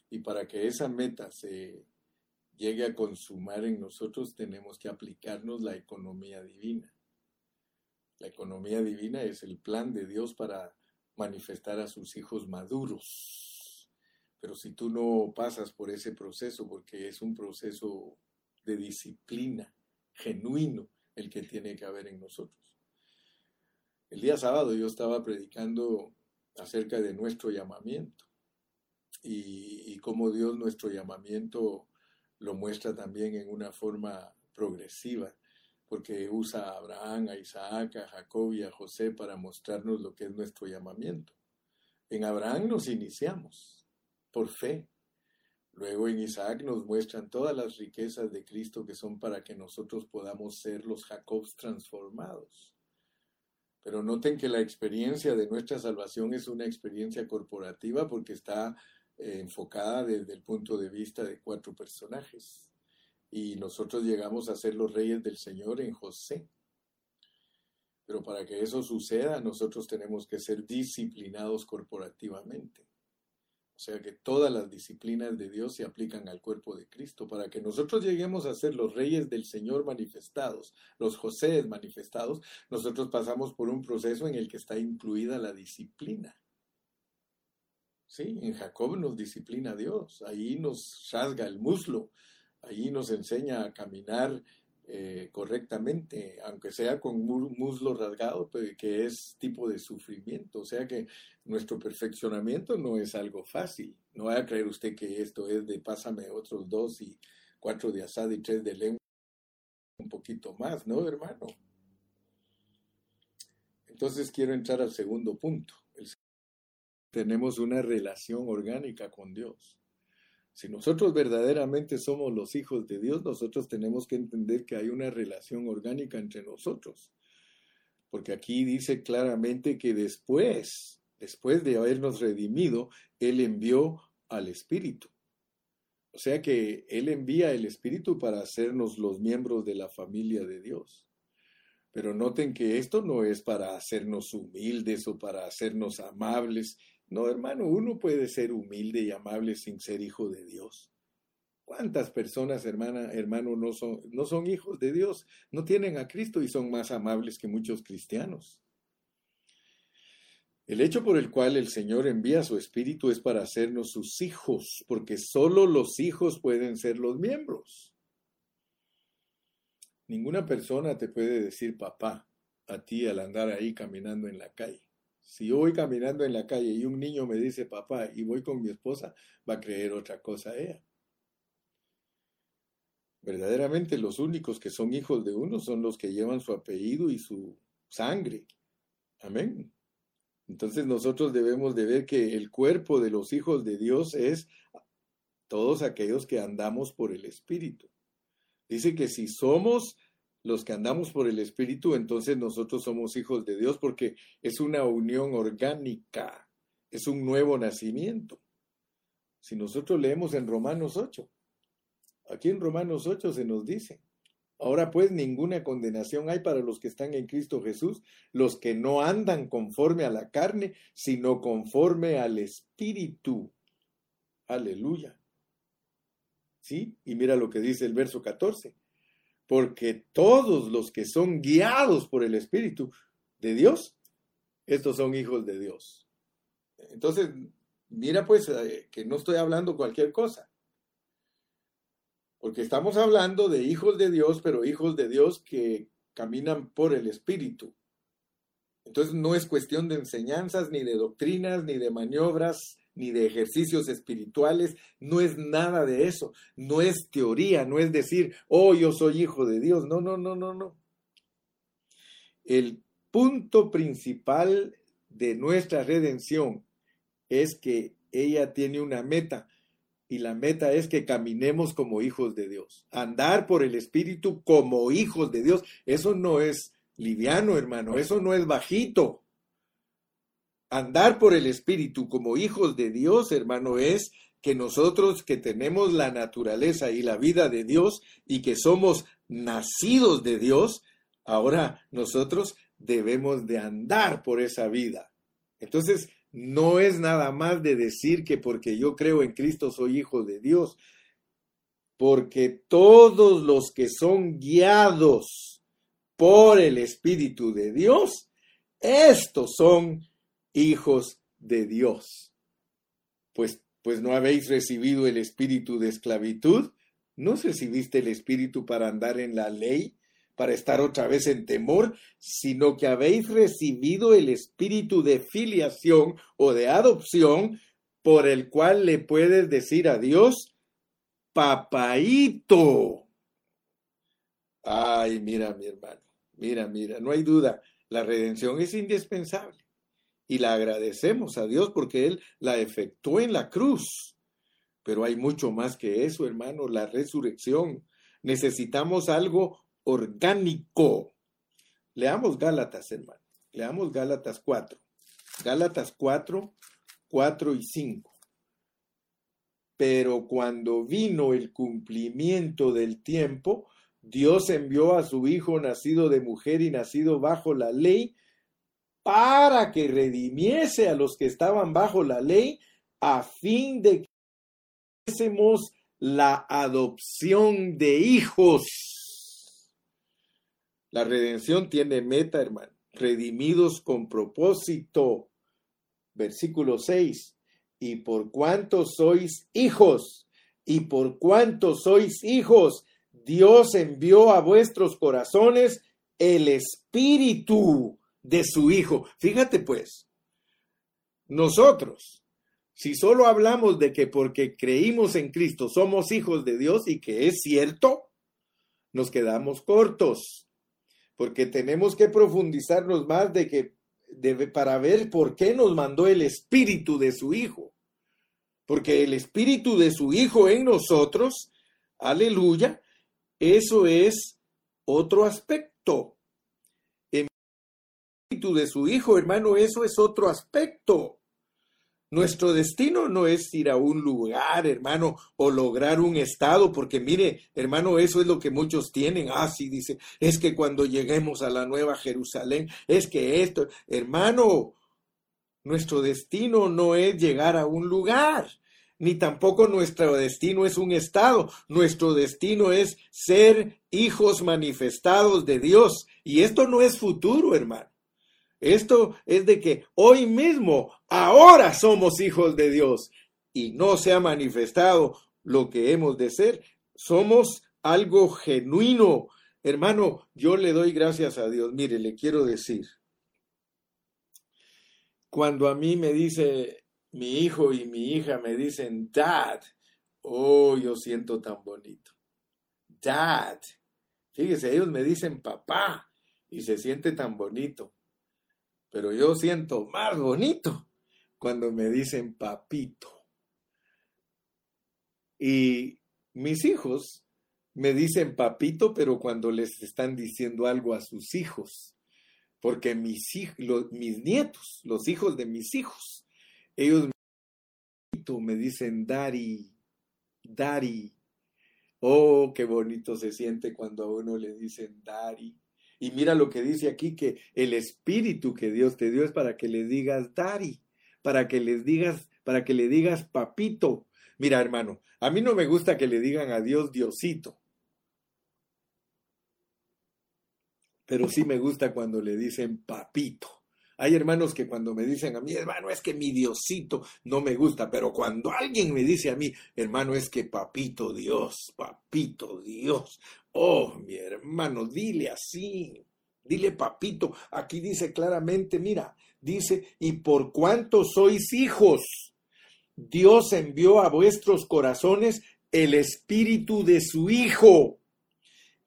Y para que esa meta se llegue a consumar en nosotros tenemos que aplicarnos la economía divina. La economía divina es el plan de Dios para manifestar a sus hijos maduros. Pero si tú no pasas por ese proceso, porque es un proceso de disciplina genuino el que tiene que haber en nosotros. El día sábado yo estaba predicando acerca de nuestro llamamiento y, cómo Dios nuestro llamamiento lo muestra también en una forma progresiva porque usa a Abraham, a Isaac, a Jacob y a José para mostrarnos lo que es nuestro llamamiento. En Abraham nos iniciamos por fe. Luego en Isaac nos muestran todas las riquezas de Cristo que son para que nosotros podamos ser los Jacobs transformados. Pero noten que la experiencia de nuestra salvación es una experiencia corporativa porque está eh, enfocada desde el punto de vista de cuatro personajes y nosotros llegamos a ser los reyes del Señor en José. Pero para que eso suceda, nosotros tenemos que ser disciplinados corporativamente. O sea que todas las disciplinas de Dios se aplican al cuerpo de Cristo. Para que nosotros lleguemos a ser los reyes del Señor manifestados, los José manifestados, nosotros pasamos por un proceso en el que está incluida la disciplina. Sí, en Jacob nos disciplina Dios, ahí nos rasga el muslo, Allí nos enseña a caminar eh, correctamente, aunque sea con muslo rasgado, pero que es tipo de sufrimiento. O sea que nuestro perfeccionamiento no es algo fácil. No vaya a creer usted que esto es de pásame otros dos y cuatro de asada y tres de lengua, un poquito más, ¿no, hermano? Entonces quiero entrar al segundo punto. tenemos una relación orgánica con Dios. Si nosotros verdaderamente somos los hijos de Dios, nosotros tenemos que entender que hay una relación orgánica entre nosotros. Porque aquí dice claramente que después, después de habernos redimido, Él envió al Espíritu. O sea que Él envía el Espíritu para hacernos los miembros de la familia de Dios. Pero noten que esto no es para hacernos humildes o para hacernos amables no, hermano, uno puede ser humilde y amable sin ser hijo de Dios. ¿Cuántas personas, hermana, hermano, no son, no son hijos de Dios? No tienen a Cristo y son más amables que muchos cristianos. El hecho por el cual el Señor envía su Espíritu es para hacernos sus hijos, porque solo los hijos pueden ser los miembros. Ninguna persona te puede decir papá a ti al andar ahí caminando en la calle. Si yo voy caminando en la calle y un niño me dice papá y voy con mi esposa, va a creer otra cosa ella. Verdaderamente los únicos que son hijos de uno son los que llevan su apellido y su sangre. Amén. Entonces nosotros debemos de ver que el cuerpo de los hijos de Dios es todos aquellos que andamos por el Espíritu. Dice que si somos los que andamos por el Espíritu, entonces nosotros somos hijos de Dios porque es una unión orgánica, es un nuevo nacimiento. Si nosotros leemos en Romanos 8, Aquí en Romanos 8 se nos dice, ahora pues ninguna condenación hay para los que están en Cristo Jesús, los que no andan conforme a la carne, sino conforme al Espíritu. Aleluya. ¿Sí? Y mira lo que dice el verso 14. Porque todos los que son guiados por el Espíritu de Dios, estos son hijos de Dios. Entonces, mira pues eh, que no estoy hablando cualquier cosa. Porque estamos hablando de hijos de Dios, pero hijos de Dios que caminan por el Espíritu. Entonces no es cuestión de enseñanzas, ni de doctrinas, ni de maniobras, ni de ejercicios espirituales, no es nada de eso, no es teoría, no es decir, oh, yo soy hijo de Dios, no, no, no, no, no. El punto principal de nuestra redención es que ella tiene una meta, y la meta es que caminemos como hijos de Dios. Andar por el Espíritu como hijos de Dios. Eso no es liviano, hermano. Eso no es bajito. Andar por el Espíritu como hijos de Dios, hermano, es que nosotros que tenemos la naturaleza y la vida de Dios y que somos nacidos de Dios, ahora nosotros debemos de andar por esa vida. Entonces, no es nada más de decir que porque yo creo en Cristo soy hijo de Dios, porque todos los que son guiados por el Espíritu de Dios, estos son hijos de Dios. Pues, pues no habéis recibido el espíritu de esclavitud, no recibiste el espíritu para andar en la ley, para estar otra vez en temor, sino que habéis recibido el espíritu de filiación o de adopción por el cual le puedes decir a Dios, papaito. Ay, mira mi hermano, mira, mira, no hay duda, la redención es indispensable y la agradecemos a Dios porque Él la efectuó en la cruz. Pero hay mucho más que eso, hermano, la resurrección. Necesitamos algo orgánico. Leamos Gálatas, hermano. Leamos Gálatas 4. Gálatas 4, 4 y 5. Pero cuando vino el cumplimiento del tiempo, Dios envió a su Hijo nacido de mujer y nacido bajo la ley, para que redimiese a los que estaban bajo la ley, a fin de que la adopción de hijos. La redención tiene meta, hermano. Redimidos con propósito. Versículo 6. Y por cuanto sois hijos, y por cuanto sois hijos, Dios envió a vuestros corazones el espíritu de su Hijo. Fíjate pues, nosotros, si solo hablamos de que porque creímos en Cristo somos hijos de Dios y que es cierto, nos quedamos cortos porque tenemos que profundizarnos más de que para ver por qué nos mandó el espíritu de su hijo. Porque el espíritu de su hijo en nosotros, aleluya, eso es otro aspecto. De su hijo, hermano, eso es otro aspecto. Nuestro destino no es ir a un lugar, hermano, o lograr un estado, porque mire, hermano, eso es lo que muchos tienen. Ah, sí, dice, es que cuando lleguemos a la nueva Jerusalén, es que esto, hermano, nuestro destino no es llegar a un lugar, ni tampoco nuestro destino es un estado. Nuestro destino es ser hijos manifestados de Dios. Y esto no es futuro, hermano. Esto es de que hoy mismo, ahora somos hijos de Dios y no se ha manifestado lo que hemos de ser. Somos algo genuino. Hermano, yo le doy gracias a Dios. Mire, le quiero decir, Cuando a mí me dice mi hijo y mi hija me dicen dad, oh, yo siento tan bonito. Dad. Fíjese, ellos me dicen papá y se siente tan bonito. Pero yo siento más bonito cuando me dicen papito. Y mis hijos me dicen papito, pero cuando les están diciendo algo a sus hijos porque mis, mis nietos, los hijos de mis hijos, ellos me dicen Dari, Dari. Oh, qué bonito se siente cuando a uno le dicen Dari. Y mira lo que dice aquí, que el espíritu que Dios te dio es para que le digas Dari, para que les digas, para que le digas papito. Mira, hermano, a mí no me gusta que le digan a Dios Diosito. pero sí me gusta cuando le dicen papito. Hay hermanos que cuando me dicen a mí, hermano, es que mi Diosito no me gusta, pero cuando alguien me dice a mí, hermano, es que papito Dios, papito Dios, oh, mi hermano, dile así, dile papito. Aquí dice claramente, mira, dice, y por cuanto sois hijos, Dios envió a vuestros corazones el espíritu de su Hijo,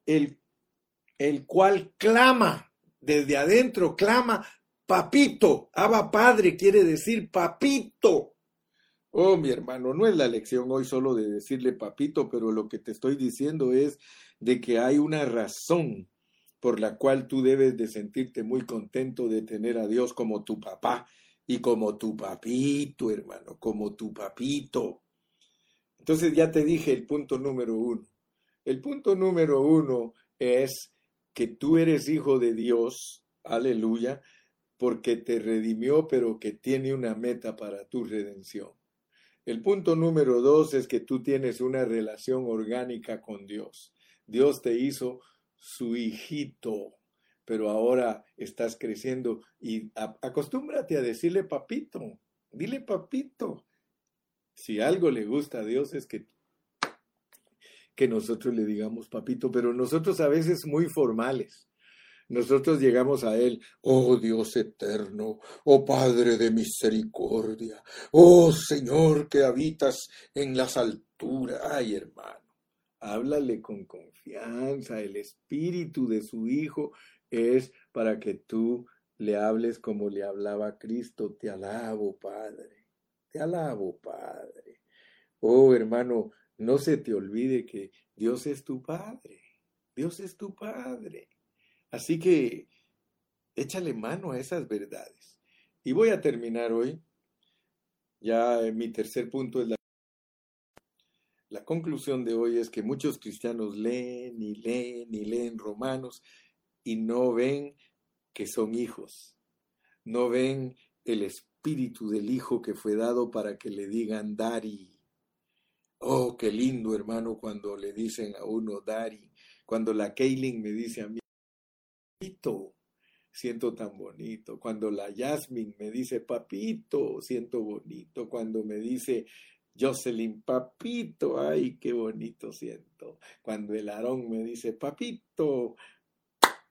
el el cual clama desde adentro, clama, papito, Abba Padre quiere decir papito. Oh, mi hermano, no es la lección hoy solo de decirle papito, pero lo que te estoy diciendo es de que hay una razón por la cual tú debes de sentirte muy contento de tener a Dios como tu papá y como tu papito, hermano, como tu papito. Entonces ya te dije el punto número uno. El punto número uno es que tú eres hijo de Dios, aleluya, porque te redimió, pero que tiene una meta para tu redención. El punto número dos es que tú tienes una relación orgánica con Dios. Dios te hizo su hijito, pero ahora estás creciendo y acostúmbrate a decirle papito, dile papito. Si algo le gusta a Dios es que que nosotros le digamos papito, pero nosotros a veces muy formales. Nosotros llegamos a Él, oh Dios eterno, oh Padre de misericordia, oh Señor que habitas en las alturas. Ay, hermano, háblale con confianza. El espíritu de su Hijo es para que tú le hables como le hablaba Cristo. Te alabo, Padre. Te alabo, Padre. Oh, hermano, no se te olvide que Dios es tu Padre. Dios es tu Padre. Así que échale mano a esas verdades. Y voy a terminar hoy. Ya mi tercer punto es la... La conclusión de hoy es que muchos cristianos leen y leen y leen romanos y no ven que son hijos. No ven el espíritu del hijo que fue dado para que le digan Dari, Oh, qué lindo, hermano, cuando le dicen a uno Dari, cuando la Kaylin me dice a mí, papito, siento tan bonito. Cuando la Yasmin me dice, papito, siento bonito. Cuando me dice Jocelyn, papito, ay, qué bonito siento. Cuando el Aarón me dice, papito,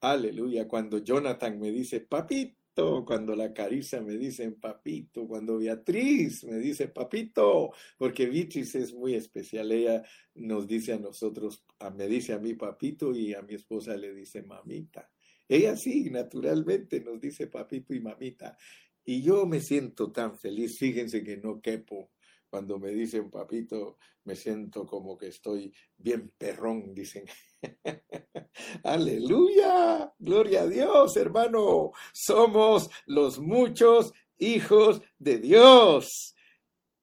aleluya. Cuando Jonathan me dice, papito, cuando la Carissa me dicen papito, cuando Beatriz me dice papito, porque Beatriz es muy especial, ella nos dice a nosotros, me dice a mí papito y a mi esposa le dice mamita. Ella sí, naturalmente nos dice papito y mamita. Y yo me siento tan feliz, fíjense que no quepo. Cuando me dicen papito, me siento como que estoy bien perrón, dicen. Aleluya, gloria a Dios, hermano. Somos los muchos hijos de Dios.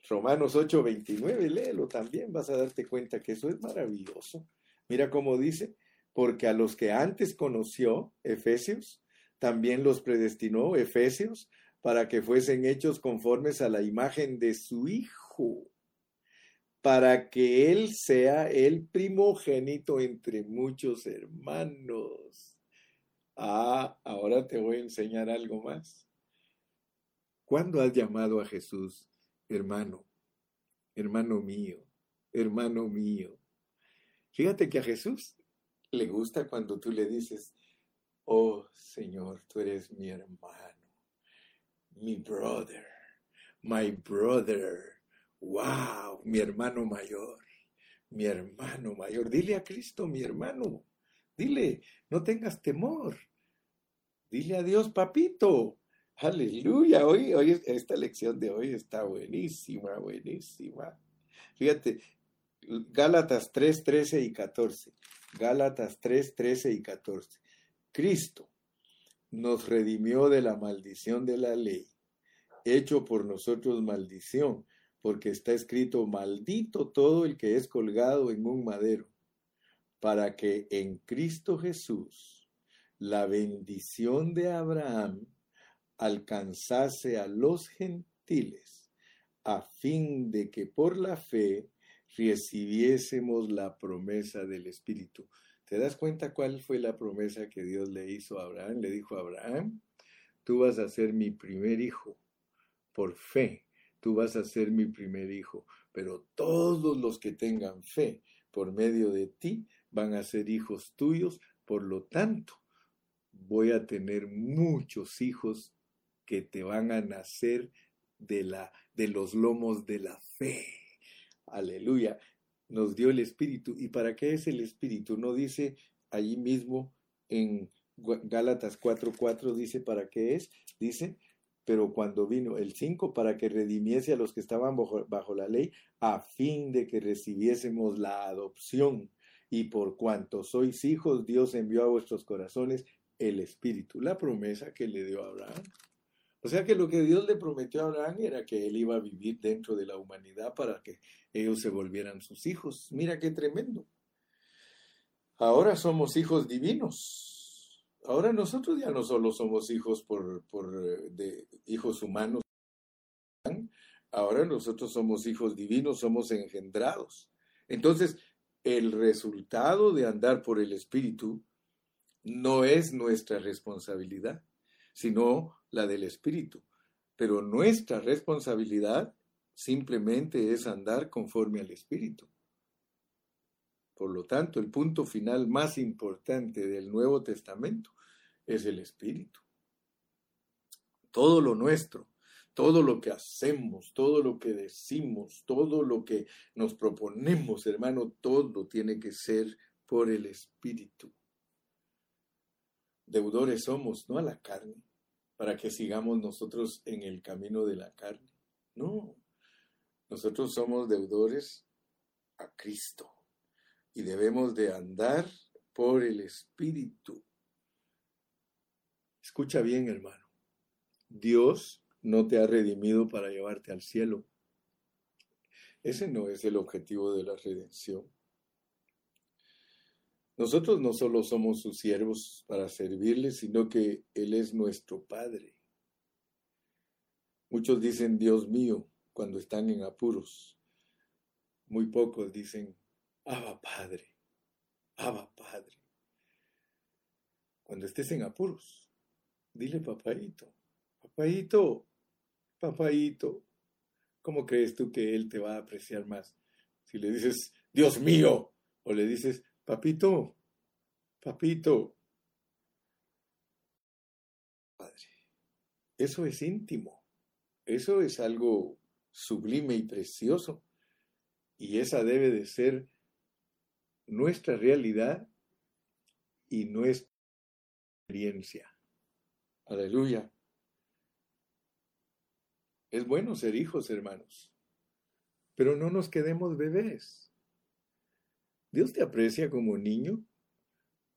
Romanos 8:29, léelo también, vas a darte cuenta que eso es maravilloso. Mira cómo dice, porque a los que antes conoció, Efesios, también los predestinó, Efesios, para que fuesen hechos conformes a la imagen de su Hijo para que Él sea el primogénito entre muchos hermanos. Ah, ahora te voy a enseñar algo más. ¿Cuándo has llamado a Jesús hermano? Hermano mío, hermano mío. Fíjate que a Jesús le gusta cuando tú le dices, oh Señor, tú eres mi hermano. mi brother, my brother, wow, mi hermano mayor, mi hermano mayor. Dile a Cristo, mi hermano, dile, no tengas temor. Dile a Dios, papito. Aleluya. Hoy, hoy, esta lección de hoy está buenísima, buenísima. Fíjate, Gálatas 3, 13 y 14. Gálatas 3, 13 y 14. Cristo nos redimió de la maldición de la ley, hecho por nosotros maldición, porque está escrito, maldito todo el que es colgado en un madero, para que en Cristo Jesús la bendición de Abraham alcanzase a los gentiles, a fin de que por la fe recibiésemos la promesa del Espíritu. ¿Te das cuenta cuál fue la promesa que Dios le hizo a Abraham? Le dijo a Abraham, tú vas a ser mi primer hijo, por fe, tú vas a ser mi primer hijo, pero todos los que tengan fe por medio de ti van a ser hijos tuyos, por lo tanto, voy a tener muchos hijos que te van a nacer de, la, de los lomos de la fe. Aleluya nos dio el Espíritu. ¿Y para qué es el Espíritu? No dice allí mismo en Gálatas 4:4, dice para qué es, dice, pero cuando vino el 5, para que redimiese a los que estaban bajo, bajo la ley, a fin de que recibiésemos la adopción. Y por cuanto sois hijos, Dios envió a vuestros corazones el Espíritu, la promesa que le dio a Abraham. O sea que lo que Dios le prometió a Abraham era que él iba a vivir dentro de la humanidad para que ellos se volvieran sus hijos. Mira qué tremendo. Ahora somos hijos divinos. Ahora nosotros ya no solo somos hijos por, por eh, de hijos humanos. Ahora nosotros somos hijos divinos, somos engendrados. Entonces, el resultado de andar por el Espíritu no es nuestra responsabilidad, sino la del Espíritu. Pero nuestra responsabilidad simplemente es andar conforme al Espíritu. Por lo tanto, el punto final más importante del Nuevo Testamento es el Espíritu. Todo lo nuestro, todo lo que hacemos, todo lo que decimos, todo lo que nos proponemos, hermano, todo tiene que ser por el Espíritu. Deudores somos, no a la carne, para que sigamos nosotros en el camino de la carne. No, nosotros somos deudores a Cristo y debemos de andar por el Espíritu. Escucha bien, hermano. Dios no te ha redimido para llevarte al cielo. Ese no es el objetivo de la redención. Nosotros no solo somos sus siervos para servirle, sino que Él es nuestro Padre. Muchos dicen, Dios mío, cuando están en apuros. Muy pocos dicen, Abba Padre, Abba Padre. Cuando estés en apuros, dile papaito, papaito, papaito. ¿Cómo crees tú que Él te va a apreciar más? Si le dices, Dios mío, o le dices, Papito, papito. Padre, eso es íntimo. Eso es algo sublime y precioso. Y esa debe de ser nuestra realidad y nuestra experiencia. Aleluya. Es bueno ser hijos, hermanos, pero no nos quedemos bebés. Dios te aprecia como niño,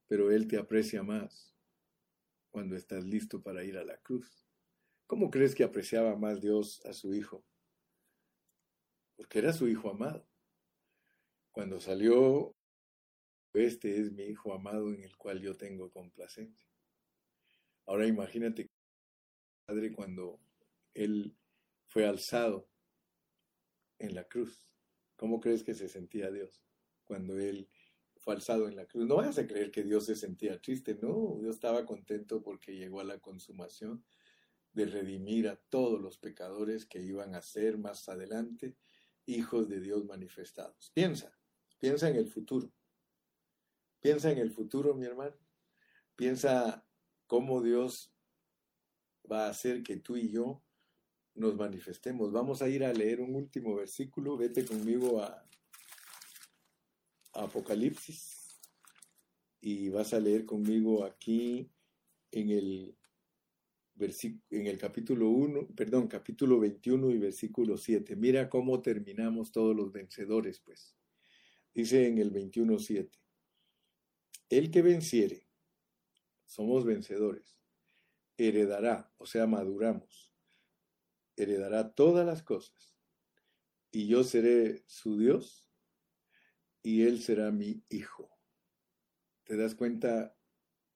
pero Él te aprecia más cuando estás listo para ir a la cruz. ¿Cómo crees que apreciaba más Dios a su hijo? Porque era su hijo amado. Cuando salió, este es mi hijo amado en el cual yo tengo complacencia. Ahora imagínate, Padre, cuando Él fue alzado en la cruz, ¿cómo crees que se sentía Dios? Cuando él fue alzado en la cruz. No vayas a creer que Dios se sentía triste, no, Dios estaba contento porque llegó a la consumación de redimir a todos los pecadores que iban a ser más adelante hijos de Dios manifestados. Piensa, piensa en el futuro. Piensa en el futuro, mi hermano. Piensa cómo Dios va a hacer que tú y yo nos manifestemos. Vamos a ir a leer un último versículo. Vete conmigo a Apocalipsis y vas a leer conmigo aquí en el en el capítulo 1, perdón, capítulo 21 y versículo 7. Mira cómo terminamos todos los vencedores, pues. Dice en el 21.7, el que venciere, somos vencedores, heredará, o sea, maduramos, heredará todas las cosas, y yo seré su Dios, y él será mi hijo. ¿Te das cuenta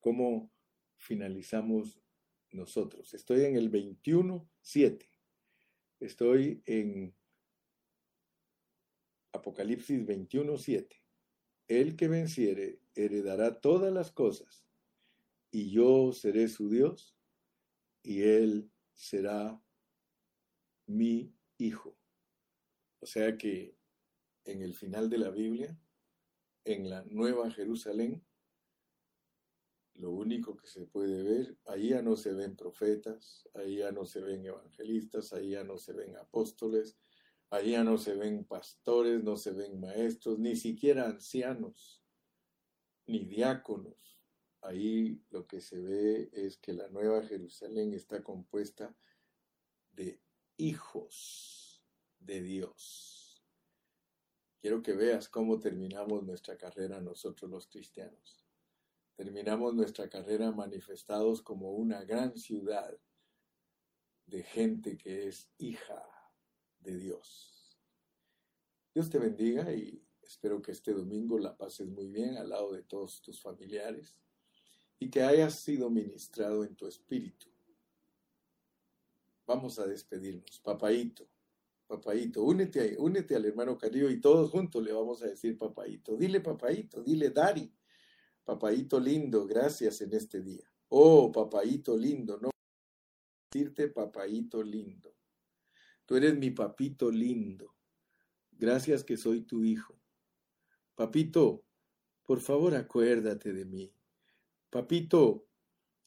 cómo finalizamos nosotros? Estoy en el 21.7. Estoy en Apocalipsis 21.7. El que venciere heredará todas las cosas, y yo seré su Dios, y él será mi hijo. O sea que en el final de la Biblia, en la Nueva Jerusalén, lo único que se puede ver, ahí ya no se ven profetas, ahí ya no se ven evangelistas, ahí ya no se ven apóstoles, ahí ya no se ven pastores, no se ven maestros, ni siquiera ancianos, ni diáconos. Ahí lo que se ve es que la Nueva Jerusalén está compuesta de hijos de Dios. Quiero que veas cómo terminamos nuestra carrera nosotros los cristianos. Terminamos nuestra carrera manifestados como una gran ciudad de gente que es hija de Dios. Dios te bendiga y espero que este domingo la pases muy bien al lado de todos tus familiares y que hayas sido ministrado en tu espíritu. Vamos a despedirnos. Papaito, papaito, únete, únete al hermano Carillo y todos juntos le vamos a decir papaito. Dile papaito, dile Dari. Papaito lindo, gracias en este día. Oh, papaito lindo, no decirte papaito lindo. Tú eres mi papito lindo. Gracias que soy tu hijo. Papito, por favor acuérdate de mí. Papito,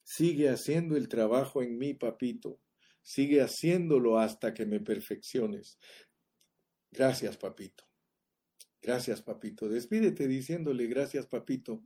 sigue haciendo el trabajo en mí, papito. Sigue haciéndolo hasta que me perfecciones. Gracias, papito. Gracias, papito. Despídete diciéndole gracias, papito.